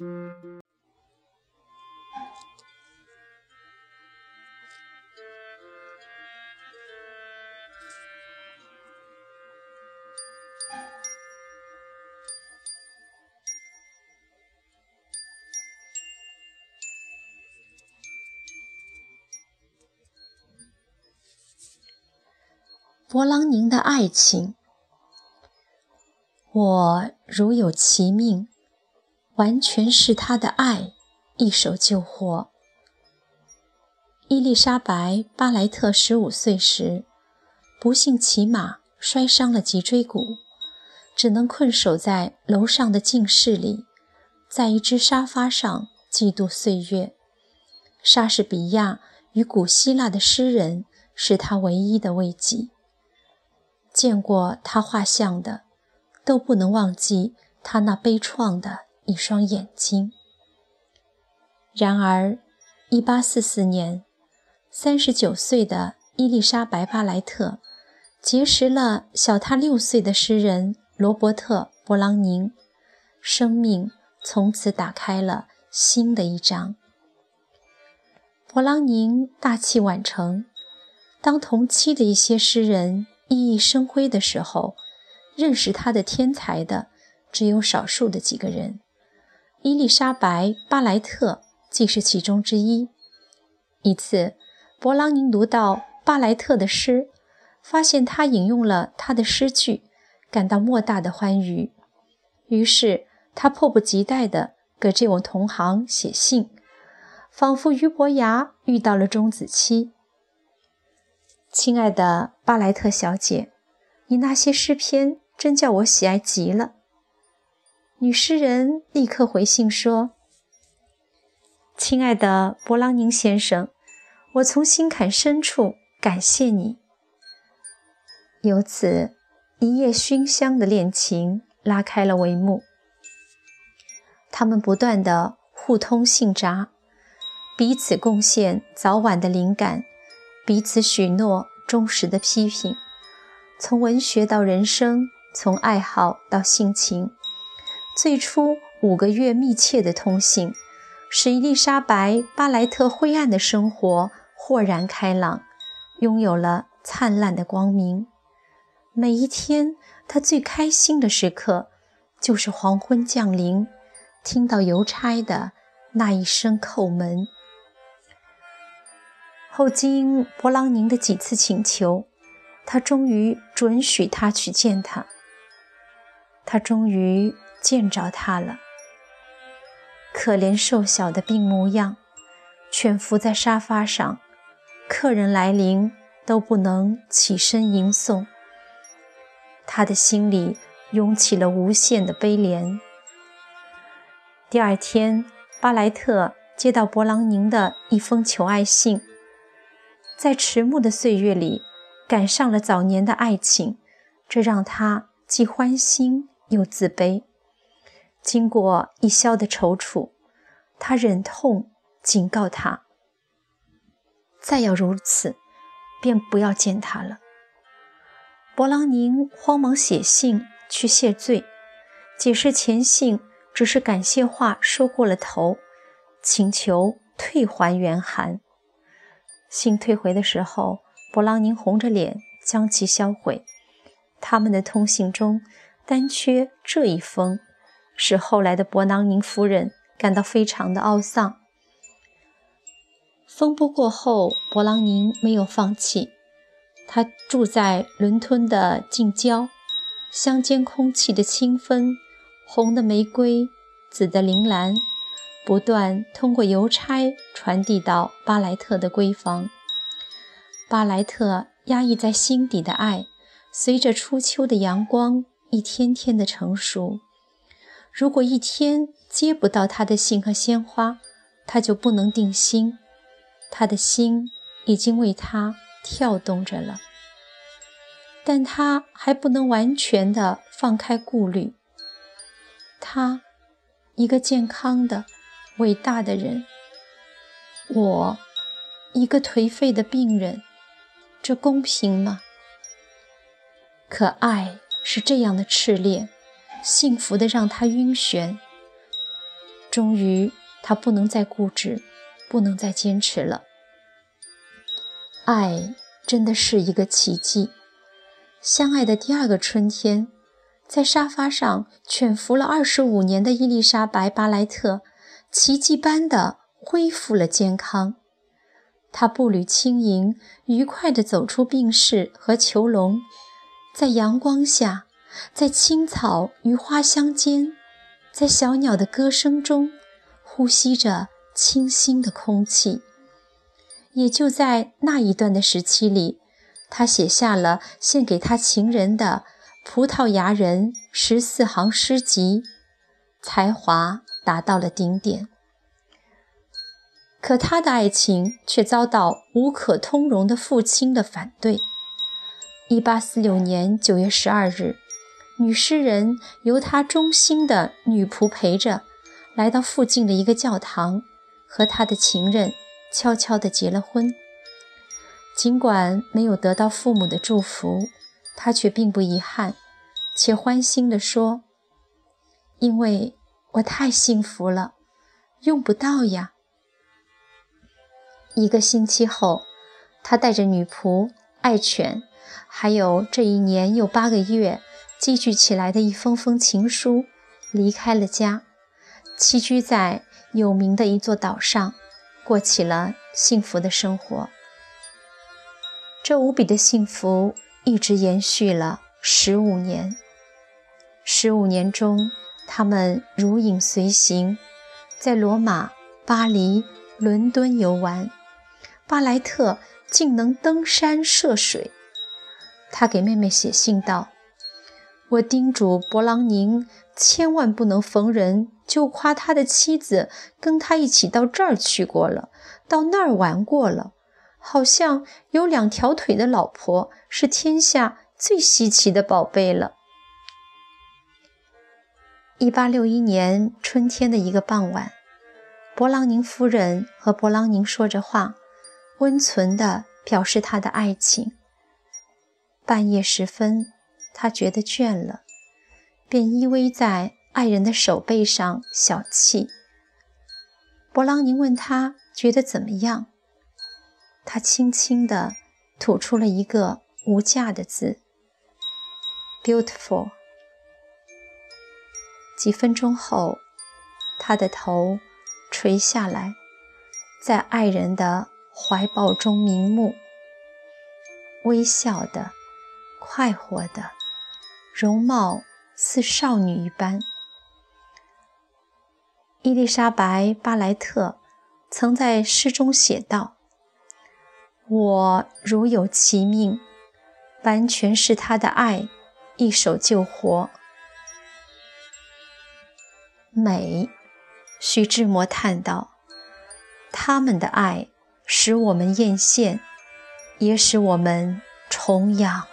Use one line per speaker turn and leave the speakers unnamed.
勃朗宁的爱情，我如有其命，完全是他的爱一手救活。伊丽莎白·巴莱特十五岁时，不幸骑马摔伤了脊椎骨，只能困守在楼上的静室里，在一只沙发上寄度岁月。莎士比亚与古希腊的诗人是他唯一的慰藉。见过他画像的，都不能忘记他那悲怆的一双眼睛。然而，1844年，39岁的伊丽莎白·巴莱特结识了小她六岁的诗人罗伯特·勃朗宁，生命从此打开了新的一章。勃朗宁大器晚成，当同期的一些诗人。熠熠生辉的时候，认识他的天才的只有少数的几个人。伊丽莎白·巴莱特既是其中之一。一次，勃朗宁读到巴莱特的诗，发现他引用了他的诗句，感到莫大的欢愉。于是，他迫不及待地给这位同行写信，仿佛俞伯牙遇到了钟子期。亲爱的巴莱特小姐，你那些诗篇真叫我喜爱极了。女诗人立刻回信说：“亲爱的勃朗宁先生，我从心坎深处感谢你。”由此，一夜熏香的恋情拉开了帷幕。他们不断的互通信札，彼此贡献早晚的灵感。彼此许诺忠实的批评，从文学到人生，从爱好到性情。最初五个月密切的通信，使伊丽莎白·巴莱特灰暗的生活豁然开朗，拥有了灿烂的光明。每一天，她最开心的时刻，就是黄昏降临，听到邮差的那一声叩门。后经勃朗宁的几次请求，他终于准许他去见他。他终于见着他了。可怜瘦小的病模样，蜷伏在沙发上，客人来临都不能起身迎送。他的心里涌起了无限的悲怜。第二天，巴莱特接到勃朗宁的一封求爱信。在迟暮的岁月里，赶上了早年的爱情，这让他既欢欣又自卑。经过一宵的踌躇，他忍痛警告他：再要如此，便不要见他了。勃朗宁慌忙写信去谢罪，解释前信只是感谢话说过了头，请求退还原函。信退回的时候，勃朗宁红着脸将其销毁。他们的通信中单缺这一封，使后来的勃朗宁夫人感到非常的懊丧。风波过后，勃朗宁没有放弃。他住在伦敦的近郊，乡间空气的清芬，红的玫瑰，紫的铃兰。不断通过邮差传递到巴莱特的闺房。巴莱特压抑在心底的爱，随着初秋的阳光一天天的成熟。如果一天接不到他的信和鲜花，他就不能定心。他的心已经为他跳动着了，但他还不能完全的放开顾虑。他，一个健康的。伟大的人，我一个颓废的病人，这公平吗？可爱是这样的炽烈，幸福的让他晕眩。终于，他不能再固执，不能再坚持了。爱真的是一个奇迹。相爱的第二个春天，在沙发上蜷伏了二十五年的伊丽莎白·巴莱特，奇迹般的恢复了健康。她步履轻盈，愉快地走出病室和囚笼，在阳光下，在青草与花香间，在小鸟的歌声中，呼吸着清新的空气。也就在那一段的时期里。他写下了献给他情人的《葡萄牙人》十四行诗集，才华达到了顶点。可他的爱情却遭到无可通融的父亲的反对。一八四六年九月十二日，女诗人由她忠心的女仆陪着，来到附近的一个教堂，和他的情人悄悄地结了婚。尽管没有得到父母的祝福，他却并不遗憾，且欢欣地说：“因为我太幸福了，用不到呀。”一个星期后，他带着女仆、爱犬，还有这一年又八个月积聚起来的一封封情书，离开了家，栖居在有名的一座岛上，过起了幸福的生活。这无比的幸福一直延续了十五年。十五年中，他们如影随形，在罗马、巴黎、伦敦游玩。巴莱特竟能登山涉水。他给妹妹写信道：“我叮嘱勃朗宁，千万不能逢人就夸他的妻子跟他一起到这儿去过了，到那儿玩过了。”好像有两条腿的老婆是天下最稀奇的宝贝了。一八六一年春天的一个傍晚，勃朗宁夫人和勃朗宁说着话，温存地表示他的爱情。半夜时分，他觉得倦了，便依偎在爱人的手背上小憩。勃朗宁问他觉得怎么样。他轻轻地吐出了一个无价的字，“beautiful”。几分钟后，他的头垂下来，在爱人的怀抱中瞑目，微笑的、快活的，容貌似少女一般。伊丽莎白·巴莱特曾在诗中写道。我如有其命，完全是他的爱，一手救活。美，徐志摩叹道：“他们的爱使我们艳羡，也使我们崇仰。”